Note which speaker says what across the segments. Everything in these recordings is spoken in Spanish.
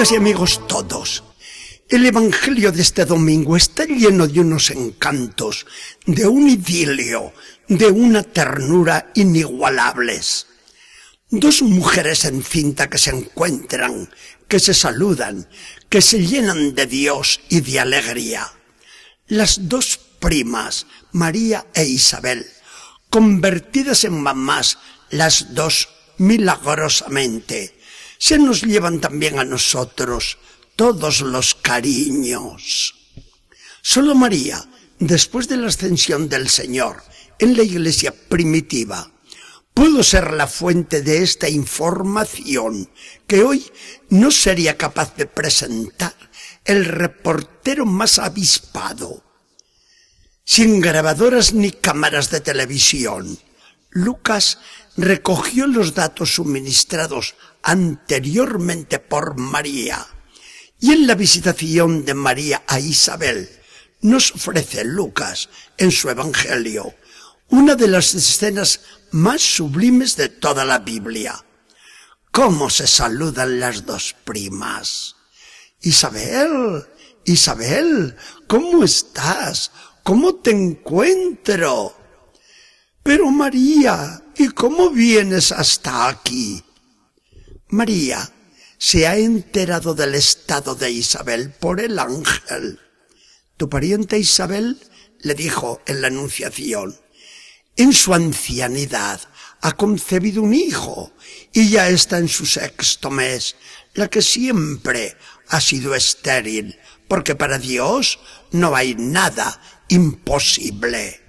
Speaker 1: Amigas y amigos todos, el Evangelio de este domingo está lleno de unos encantos, de un idilio, de una ternura inigualables. Dos mujeres en cinta que se encuentran, que se saludan, que se llenan de Dios y de alegría. Las dos primas, María e Isabel, convertidas en mamás, las dos milagrosamente, se nos llevan también a nosotros todos los cariños. Solo María, después de la ascensión del Señor en la iglesia primitiva, pudo ser la fuente de esta información que hoy no sería capaz de presentar el reportero más avispado. Sin grabadoras ni cámaras de televisión, Lucas recogió los datos suministrados anteriormente por María y en la visitación de María a Isabel nos ofrece Lucas en su Evangelio una de las escenas más sublimes de toda la Biblia. ¿Cómo se saludan las dos primas? Isabel, Isabel, ¿cómo estás? ¿Cómo te encuentro? Pero María, ¿y cómo vienes hasta aquí? María se ha enterado del estado de Isabel por el ángel. Tu pariente Isabel le dijo en la anunciación, en su ancianidad ha concebido un hijo y ya está en su sexto mes, la que siempre ha sido estéril, porque para Dios no hay nada imposible.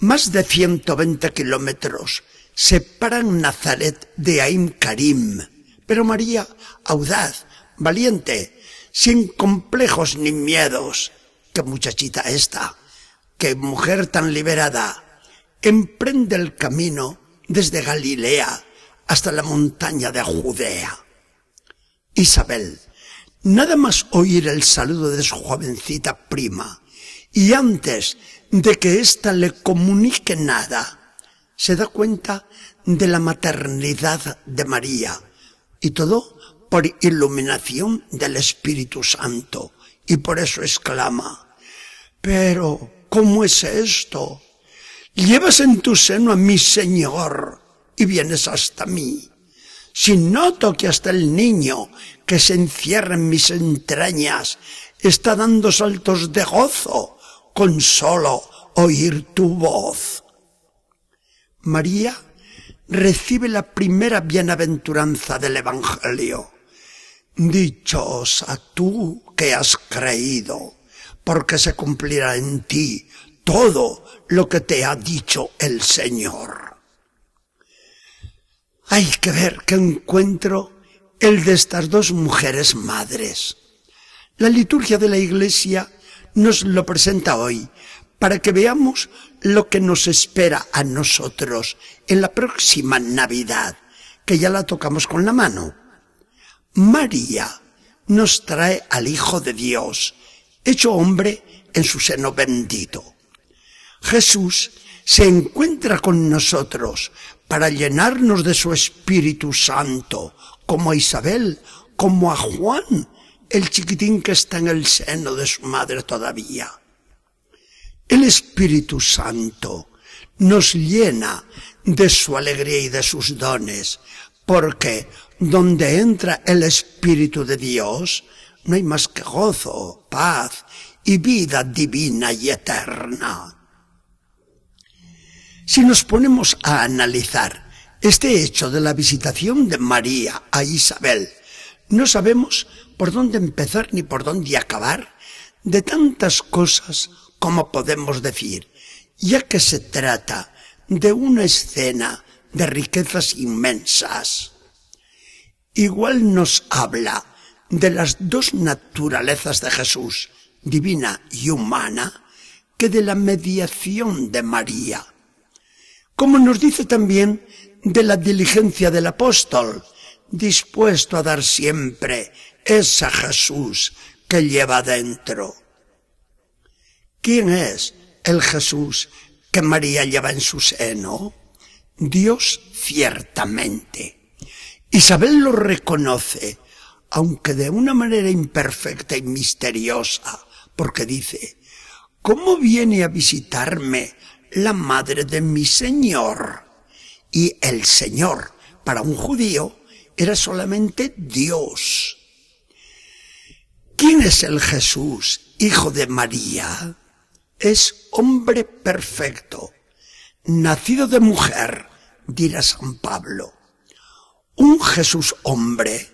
Speaker 1: Más de 120 kilómetros separan Nazaret de Aim Karim, pero María, audaz, valiente, sin complejos ni miedos, qué muchachita esta, qué mujer tan liberada, emprende el camino desde Galilea hasta la montaña de Judea. Isabel, nada más oír el saludo de su jovencita prima, y antes de que ésta le comunique nada, se da cuenta de la maternidad de María, y todo por iluminación del Espíritu Santo, y por eso exclama, pero, ¿cómo es esto? Llevas en tu seno a mi Señor y vienes hasta mí. Si noto que hasta el niño que se encierra en mis entrañas está dando saltos de gozo con solo oír tu voz. María recibe la primera bienaventuranza del Evangelio. Dichosa tú que has creído, porque se cumplirá en ti todo lo que te ha dicho el Señor. Hay que ver qué encuentro el de estas dos mujeres madres. La liturgia de la Iglesia nos lo presenta hoy para que veamos lo que nos espera a nosotros en la próxima Navidad, que ya la tocamos con la mano. María nos trae al Hijo de Dios, hecho hombre en su seno bendito. Jesús se encuentra con nosotros para llenarnos de su Espíritu Santo, como a Isabel, como a Juan, el chiquitín que está en el seno de su madre todavía. El Espíritu Santo nos llena de su alegría y de sus dones, porque donde entra el Espíritu de Dios, no hay más que gozo, paz y vida divina y eterna. Si nos ponemos a analizar este hecho de la visitación de María a Isabel, no sabemos por dónde empezar ni por dónde acabar de tantas cosas como podemos decir, ya que se trata de una escena de riquezas inmensas. Igual nos habla de las dos naturalezas de Jesús, divina y humana, que de la mediación de María. Como nos dice también de la diligencia del apóstol, dispuesto a dar siempre ese Jesús que lleva dentro. ¿Quién es el Jesús que María lleva en su seno? Dios ciertamente. Isabel lo reconoce, aunque de una manera imperfecta y misteriosa, porque dice, ¿cómo viene a visitarme la madre de mi Señor? Y el Señor, para un judío, era solamente Dios. ¿Quién es el Jesús, hijo de María? Es hombre perfecto, nacido de mujer, dirá San Pablo. Un Jesús hombre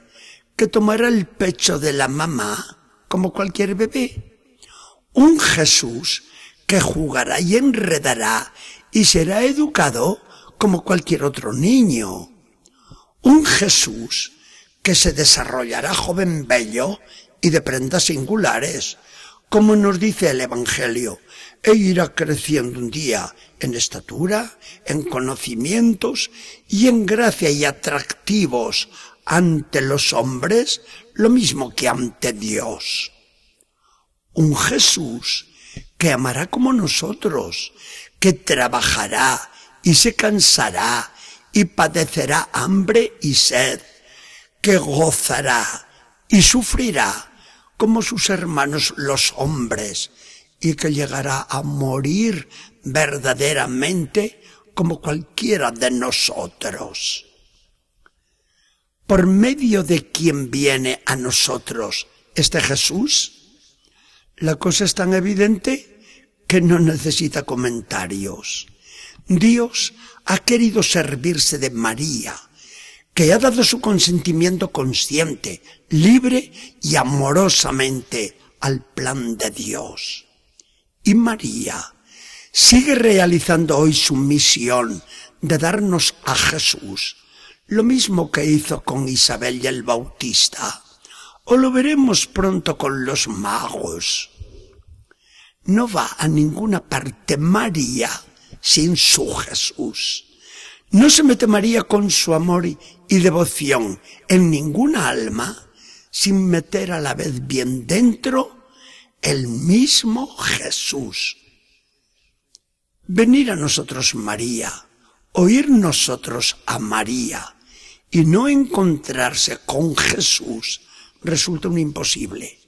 Speaker 1: que tomará el pecho de la mamá como cualquier bebé. Un Jesús que jugará y enredará y será educado como cualquier otro niño. Un Jesús que se desarrollará joven bello y de prendas singulares, como nos dice el Evangelio, e irá creciendo un día en estatura, en conocimientos y en gracia y atractivos ante los hombres, lo mismo que ante Dios. Un Jesús que amará como nosotros, que trabajará y se cansará y padecerá hambre y sed, que gozará y sufrirá como sus hermanos los hombres, y que llegará a morir verdaderamente como cualquiera de nosotros. Por medio de quien viene a nosotros este Jesús, la cosa es tan evidente que no necesita comentarios. Dios ha querido servirse de María, que ha dado su consentimiento consciente, libre y amorosamente al plan de Dios. Y María sigue realizando hoy su misión de darnos a Jesús, lo mismo que hizo con Isabel y el Bautista, o lo veremos pronto con los magos. No va a ninguna parte María sin su Jesús. No se mete María con su amor y devoción en ninguna alma sin meter a la vez bien dentro el mismo Jesús. Venir a nosotros María, oír nosotros a María y no encontrarse con Jesús resulta un imposible.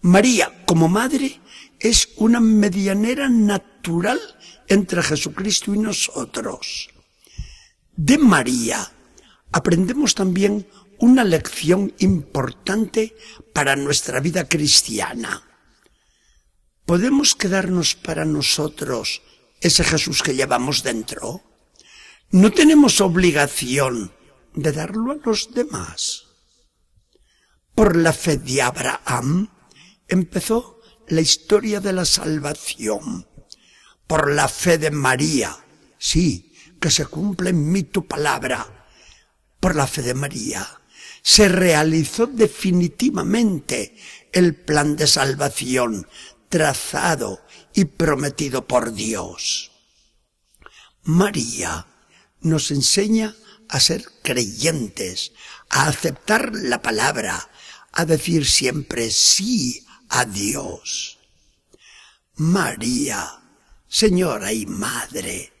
Speaker 1: María, como madre, es una medianera natural entre Jesucristo y nosotros. De María aprendemos también una lección importante para nuestra vida cristiana. ¿Podemos quedarnos para nosotros ese Jesús que llevamos dentro? No tenemos obligación de darlo a los demás. Por la fe de Abraham empezó la historia de la salvación. Por la fe de María, sí, que se cumple en mí tu palabra. Por la fe de María se realizó definitivamente el plan de salvación trazado y prometido por Dios. María nos enseña a ser creyentes, a aceptar la palabra, a decir siempre sí a Dios. María, Señora y Madre,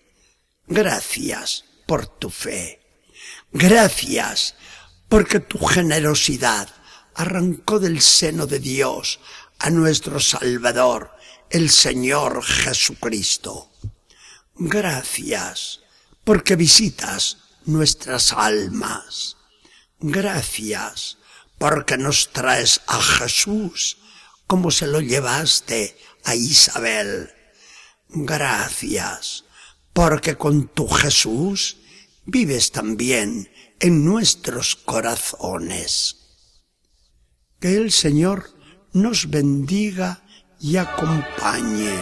Speaker 1: gracias por tu fe. Gracias porque tu generosidad arrancó del seno de Dios a nuestro Salvador, el Señor Jesucristo. Gracias porque visitas nuestras almas. Gracias porque nos traes a Jesús como se lo llevaste a Isabel. Gracias porque con tu Jesús vives también en nuestros corazones. Que el Señor nos bendiga y acompañe